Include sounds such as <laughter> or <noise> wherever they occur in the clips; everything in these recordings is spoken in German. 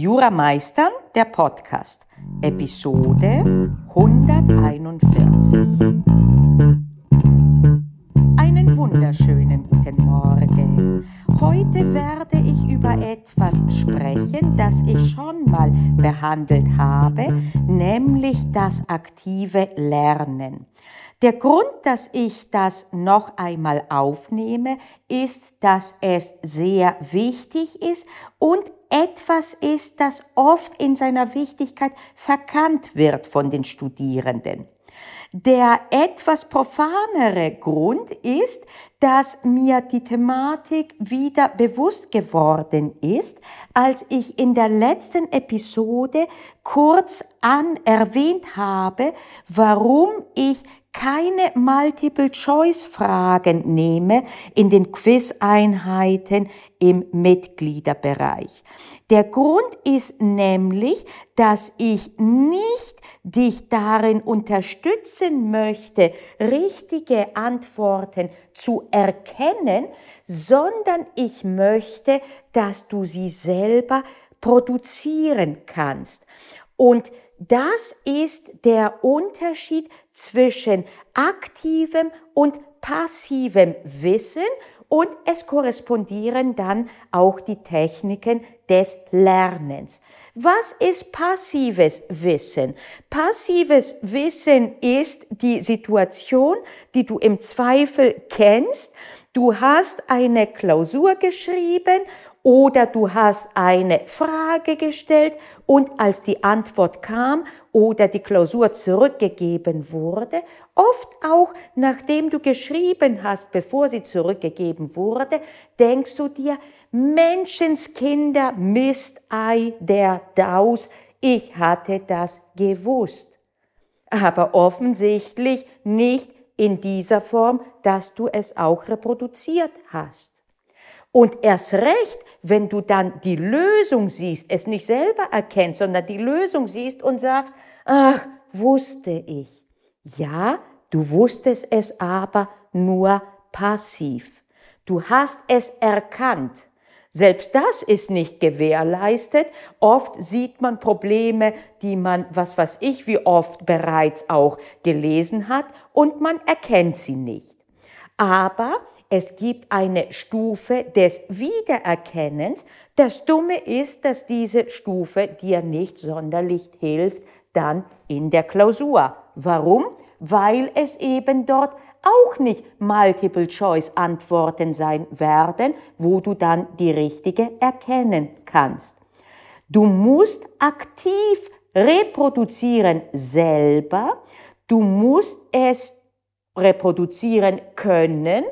Jura Meistern, der Podcast, Episode 141. Einen wunderschönen guten Morgen. Heute werde ich über etwas sprechen, das ich schon mal behandelt habe, nämlich das aktive Lernen. Der Grund, dass ich das noch einmal aufnehme, ist, dass es sehr wichtig ist und etwas ist, das oft in seiner Wichtigkeit verkannt wird von den Studierenden. Der etwas profanere Grund ist, dass mir die Thematik wieder bewusst geworden ist, als ich in der letzten Episode kurz an erwähnt habe, warum ich keine Multiple-Choice-Fragen nehme in den Quiz-Einheiten im Mitgliederbereich. Der Grund ist nämlich, dass ich nicht dich darin unterstützen möchte, richtige Antworten zu erkennen, sondern ich möchte, dass du sie selber produzieren kannst. Und das ist der Unterschied zwischen aktivem und passivem Wissen und es korrespondieren dann auch die Techniken des Lernens. Was ist passives Wissen? Passives Wissen ist die Situation, die du im Zweifel kennst. Du hast eine Klausur geschrieben oder du hast eine Frage gestellt und als die Antwort kam oder die Klausur zurückgegeben wurde, oft auch nachdem du geschrieben hast, bevor sie zurückgegeben wurde, denkst du dir, Menschenskinder, Mistei der Daus, ich hatte das gewusst. Aber offensichtlich nicht in dieser Form, dass du es auch reproduziert hast. Und erst recht, wenn du dann die Lösung siehst, es nicht selber erkennst, sondern die Lösung siehst und sagst, ach, wusste ich. Ja, du wusstest es aber nur passiv. Du hast es erkannt. Selbst das ist nicht gewährleistet. Oft sieht man Probleme, die man, was weiß ich, wie oft bereits auch gelesen hat und man erkennt sie nicht. Aber es gibt eine Stufe des Wiedererkennens. Das Dumme ist, dass diese Stufe dir nicht sonderlich hilft dann in der Klausur. Warum? Weil es eben dort auch nicht Multiple-Choice-Antworten sein werden, wo du dann die richtige erkennen kannst. Du musst aktiv reproduzieren selber. Du musst es reproduzieren können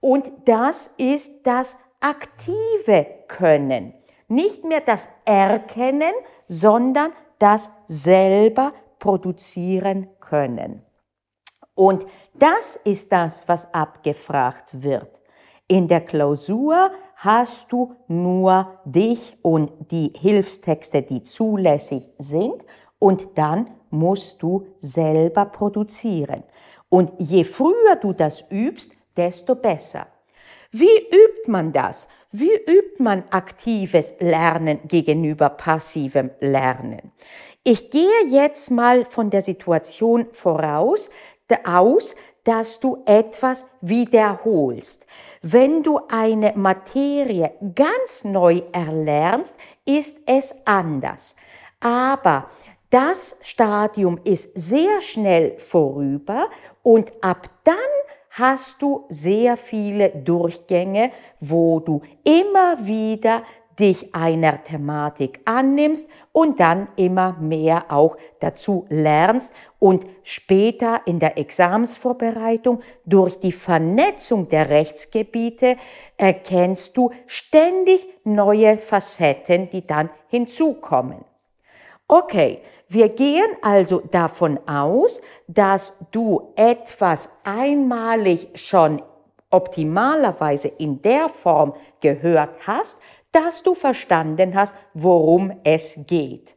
und das ist das aktive Können. Nicht mehr das Erkennen, sondern das selber produzieren können. Und das ist das, was abgefragt wird. In der Klausur hast du nur dich und die Hilfstexte, die zulässig sind, und dann musst du selber produzieren. Und je früher du das übst, desto besser. Wie übt man das? Wie übt man aktives Lernen gegenüber passivem Lernen? Ich gehe jetzt mal von der Situation voraus, aus, dass du etwas wiederholst. Wenn du eine Materie ganz neu erlernst, ist es anders. Aber das Stadium ist sehr schnell vorüber und ab dann hast du sehr viele Durchgänge, wo du immer wieder dich einer Thematik annimmst und dann immer mehr auch dazu lernst und später in der Examsvorbereitung durch die Vernetzung der Rechtsgebiete erkennst du ständig neue Facetten, die dann hinzukommen. Okay, wir gehen also davon aus, dass du etwas einmalig schon optimalerweise in der Form gehört hast, dass du verstanden hast, worum es geht.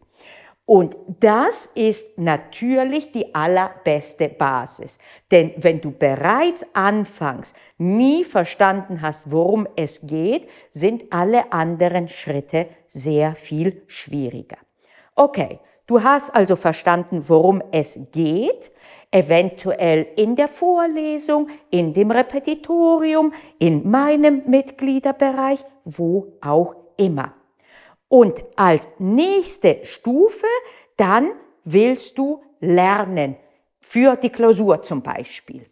Und das ist natürlich die allerbeste Basis. Denn wenn du bereits anfangs nie verstanden hast, worum es geht, sind alle anderen Schritte sehr viel schwieriger. Okay, du hast also verstanden, worum es geht, eventuell in der Vorlesung, in dem Repetitorium, in meinem Mitgliederbereich, wo auch immer. Und als nächste Stufe, dann willst du lernen, für die Klausur zum Beispiel.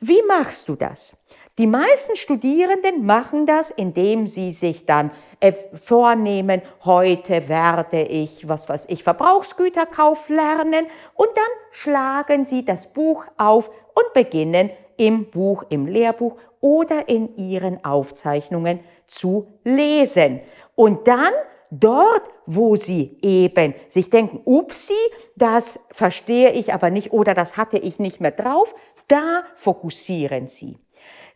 Wie machst du das? Die meisten Studierenden machen das, indem sie sich dann äh, vornehmen, heute werde ich, was weiß ich, Verbrauchsgüterkauf lernen und dann schlagen sie das Buch auf und beginnen im Buch, im Lehrbuch oder in ihren Aufzeichnungen zu lesen. Und dann dort, wo sie eben sich denken, upsi, das verstehe ich aber nicht oder das hatte ich nicht mehr drauf, da fokussieren sie.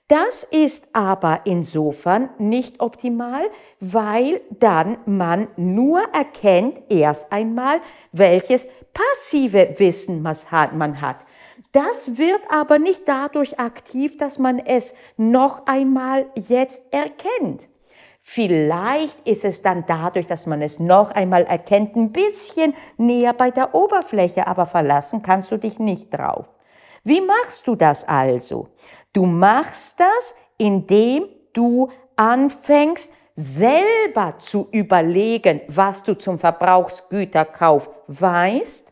Das ist aber insofern nicht optimal, weil dann man nur erkennt erst einmal, welches passive Wissen man hat. Das wird aber nicht dadurch aktiv, dass man es noch einmal jetzt erkennt. Vielleicht ist es dann dadurch, dass man es noch einmal erkennt, ein bisschen näher bei der Oberfläche, aber verlassen kannst du dich nicht drauf. Wie machst du das also? Du machst das, indem du anfängst, selber zu überlegen, was du zum Verbrauchsgüterkauf weißt,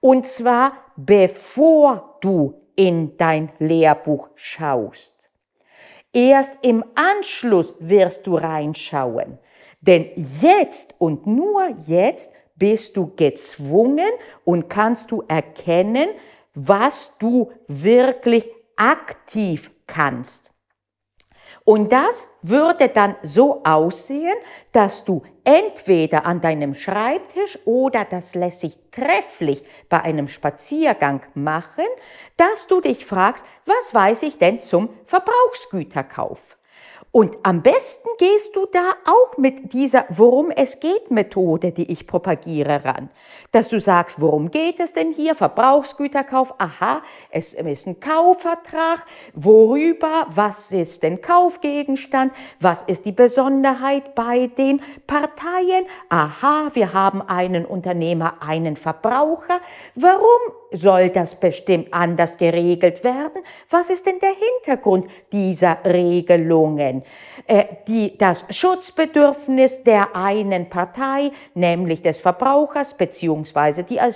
und zwar bevor du in dein Lehrbuch schaust. Erst im Anschluss wirst du reinschauen. Denn jetzt und nur jetzt bist du gezwungen und kannst du erkennen, was du wirklich aktiv kannst. Und das würde dann so aussehen, dass du entweder an deinem Schreibtisch oder das lässt sich trefflich bei einem Spaziergang machen, dass du dich fragst, was weiß ich denn zum Verbrauchsgüterkauf? Und am besten gehst du da auch mit dieser Worum es geht Methode, die ich propagiere, ran. Dass du sagst, worum geht es denn hier? Verbrauchsgüterkauf, aha, es ist ein Kaufvertrag. Worüber? Was ist denn Kaufgegenstand? Was ist die Besonderheit bei den Parteien? Aha, wir haben einen Unternehmer, einen Verbraucher. Warum soll das bestimmt anders geregelt werden? Was ist denn der Hintergrund dieser Regelungen? Äh, die, das Schutzbedürfnis der einen Partei, nämlich des Verbrauchers, beziehungsweise die äh,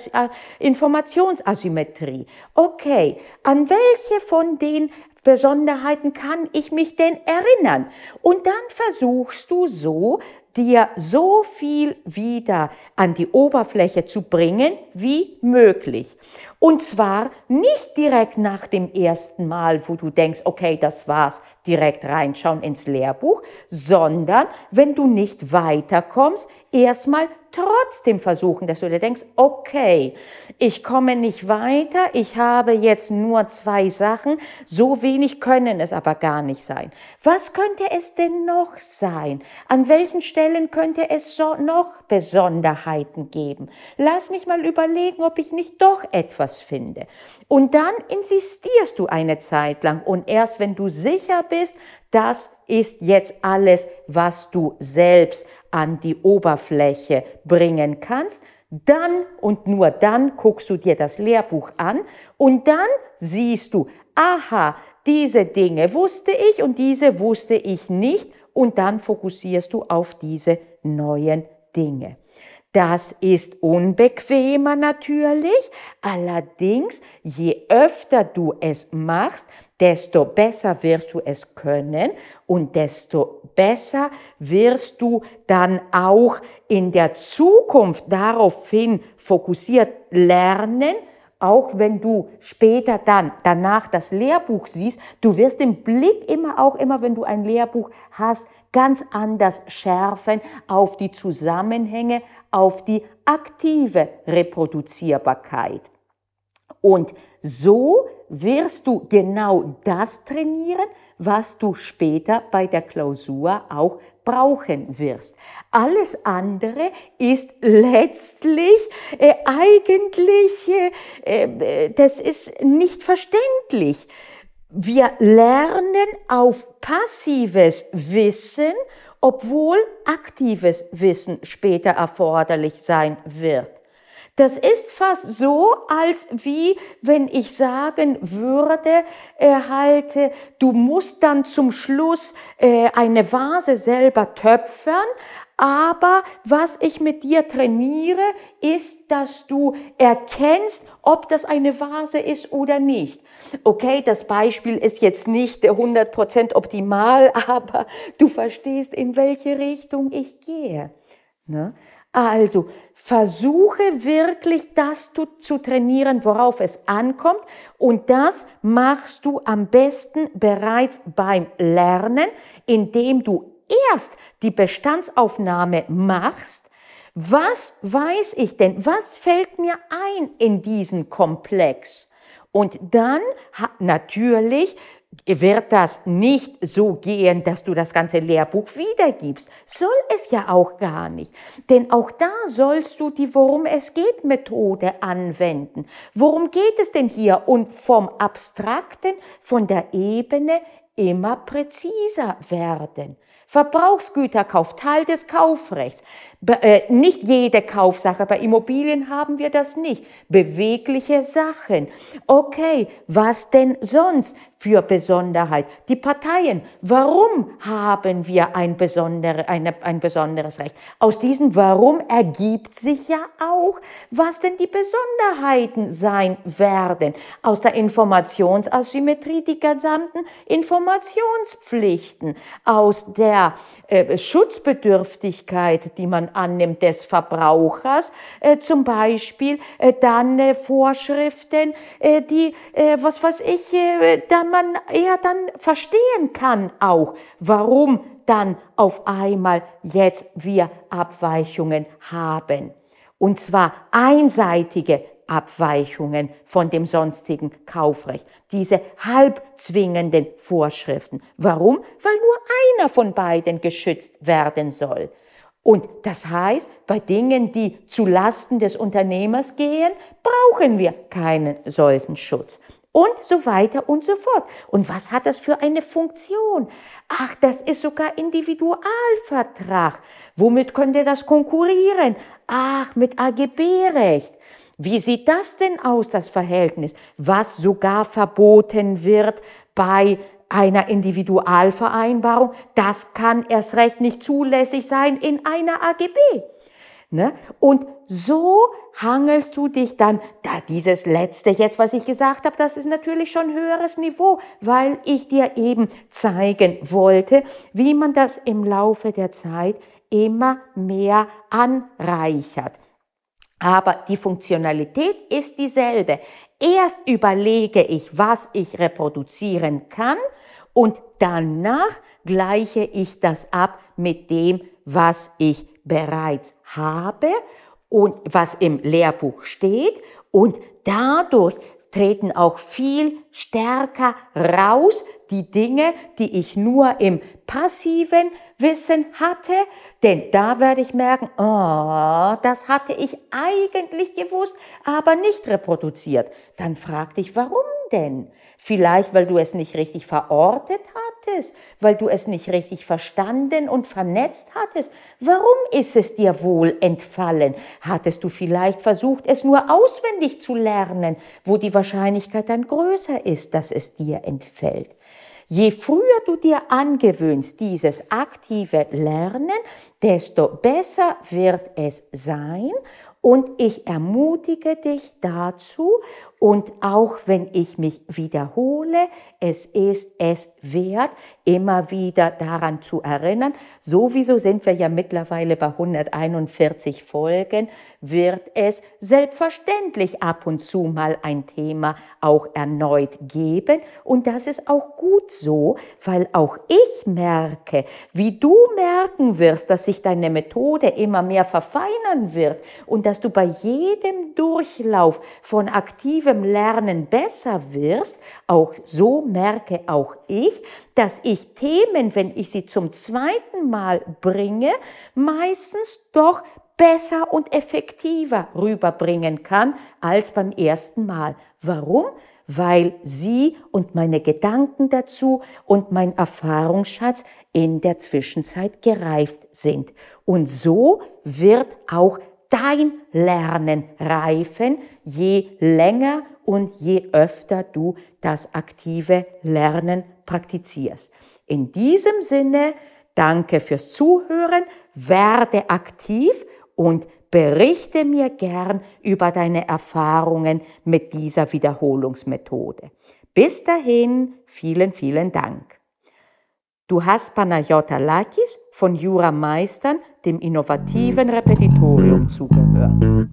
Informationsasymmetrie. Okay, an welche von den Besonderheiten kann ich mich denn erinnern? Und dann versuchst du so, dir so viel wieder an die Oberfläche zu bringen wie möglich. Und zwar nicht direkt nach dem ersten Mal, wo du denkst, okay, das war's, direkt reinschauen ins Lehrbuch, sondern wenn du nicht weiterkommst, erstmal trotzdem versuchen, dass du dir denkst, okay, ich komme nicht weiter, ich habe jetzt nur zwei Sachen, so wenig können es aber gar nicht sein. Was könnte es denn noch sein? An welchen Stellen könnte es so noch Besonderheiten geben? Lass mich mal überlegen, ob ich nicht doch etwas finde. Und dann insistierst du eine Zeit lang und erst wenn du sicher bist, das ist jetzt alles, was du selbst an die Oberfläche bringen kannst, dann und nur dann guckst du dir das Lehrbuch an und dann siehst du, aha, diese Dinge wusste ich und diese wusste ich nicht und dann fokussierst du auf diese neuen Dinge. Das ist unbequemer natürlich, allerdings je öfter du es machst, desto besser wirst du es können und desto besser wirst du dann auch in der Zukunft daraufhin fokussiert lernen, auch wenn du später dann danach das Lehrbuch siehst, du wirst den Blick immer auch immer, wenn du ein Lehrbuch hast, ganz anders schärfen auf die Zusammenhänge, auf die aktive Reproduzierbarkeit. Und so wirst du genau das trainieren, was du später bei der Klausur auch brauchen wirst. Alles andere ist letztlich äh, eigentlich, äh, äh, das ist nicht verständlich. Wir lernen auf passives Wissen, obwohl aktives Wissen später erforderlich sein wird. Das ist fast so, als wie wenn ich sagen würde, halt, äh, du musst dann zum Schluss äh, eine Vase selber töpfern, aber was ich mit dir trainiere, ist, dass du erkennst, ob das eine Vase ist oder nicht. Okay, das Beispiel ist jetzt nicht 100% optimal, <laughs> aber du verstehst, in welche Richtung ich gehe. Ne? Also versuche wirklich das zu trainieren, worauf es ankommt. Und das machst du am besten bereits beim Lernen, indem du erst die Bestandsaufnahme machst. Was weiß ich denn? Was fällt mir ein in diesen Komplex? Und dann natürlich wird das nicht so gehen, dass du das ganze Lehrbuch wiedergibst. Soll es ja auch gar nicht. Denn auch da sollst du die Worum es geht Methode anwenden. Worum geht es denn hier? Und vom Abstrakten, von der Ebene immer präziser werden. Verbrauchsgüterkauf, Teil des Kaufrechts. Äh, nicht jede Kaufsache, bei Immobilien haben wir das nicht. Bewegliche Sachen. Okay, was denn sonst für Besonderheit? Die Parteien. Warum haben wir ein, besondere, eine, ein besonderes Recht? Aus diesem Warum ergibt sich ja auch, was denn die Besonderheiten sein werden. Aus der Informationsasymmetrie die gesamten Informationspflichten. Aus der äh, Schutzbedürftigkeit, die man annimmt des Verbrauchers, äh, zum Beispiel äh, dann äh, Vorschriften, äh, die, äh, was weiß ich, äh, da man eher dann verstehen kann auch, warum dann auf einmal jetzt wir Abweichungen haben. Und zwar einseitige Abweichungen von dem sonstigen Kaufrecht. Diese halbzwingenden Vorschriften. Warum? Weil nur einer von beiden geschützt werden soll. Und das heißt, bei Dingen, die zu Lasten des Unternehmers gehen, brauchen wir keinen solchen Schutz. Und so weiter und so fort. Und was hat das für eine Funktion? Ach, das ist sogar Individualvertrag. Womit könnte das konkurrieren? Ach, mit AGB-Recht. Wie sieht das denn aus, das Verhältnis? Was sogar verboten wird bei einer Individualvereinbarung, das kann erst recht nicht zulässig sein in einer AGB. Ne? Und so hangelst du dich dann, da dieses letzte jetzt, was ich gesagt habe, das ist natürlich schon höheres Niveau, weil ich dir eben zeigen wollte, wie man das im Laufe der Zeit immer mehr anreichert. Aber die Funktionalität ist dieselbe. Erst überlege ich, was ich reproduzieren kann und danach gleiche ich das ab mit dem, was ich bereits habe und was im Lehrbuch steht und dadurch treten auch viel stärker raus die Dinge, die ich nur im passiven Wissen hatte, denn da werde ich merken, oh, das hatte ich eigentlich gewusst, aber nicht reproduziert. Dann frag dich, warum denn? Vielleicht, weil du es nicht richtig verortet hattest, weil du es nicht richtig verstanden und vernetzt hattest. Warum ist es dir wohl entfallen? Hattest du vielleicht versucht, es nur auswendig zu lernen, wo die Wahrscheinlichkeit dann größer ist, dass es dir entfällt? Je früher du dir angewöhnst dieses aktive Lernen, desto besser wird es sein und ich ermutige dich dazu und auch wenn ich mich wiederhole, es ist es wert, immer wieder daran zu erinnern. Sowieso sind wir ja mittlerweile bei 141 Folgen, wird es selbstverständlich ab und zu mal ein Thema auch erneut geben. Und das ist auch gut so, weil auch ich merke, wie du merken wirst, dass sich deine Methode immer mehr verfeinern wird und dass du bei jedem Durchlauf von aktivem aktivem Lernen besser wirst, auch so merke auch ich, dass ich Themen, wenn ich sie zum zweiten Mal bringe, meistens doch besser und effektiver rüberbringen kann als beim ersten Mal. Warum? Weil sie und meine Gedanken dazu und mein Erfahrungsschatz in der Zwischenzeit gereift sind. Und so wird auch dein Lernen reifen, je länger und je öfter du das aktive Lernen praktizierst. In diesem Sinne, danke fürs Zuhören, werde aktiv und berichte mir gern über deine Erfahrungen mit dieser Wiederholungsmethode. Bis dahin, vielen, vielen Dank. Du hast Panayota Lakis von Jura Meistern, dem innovativen Repetitorium, zugehört.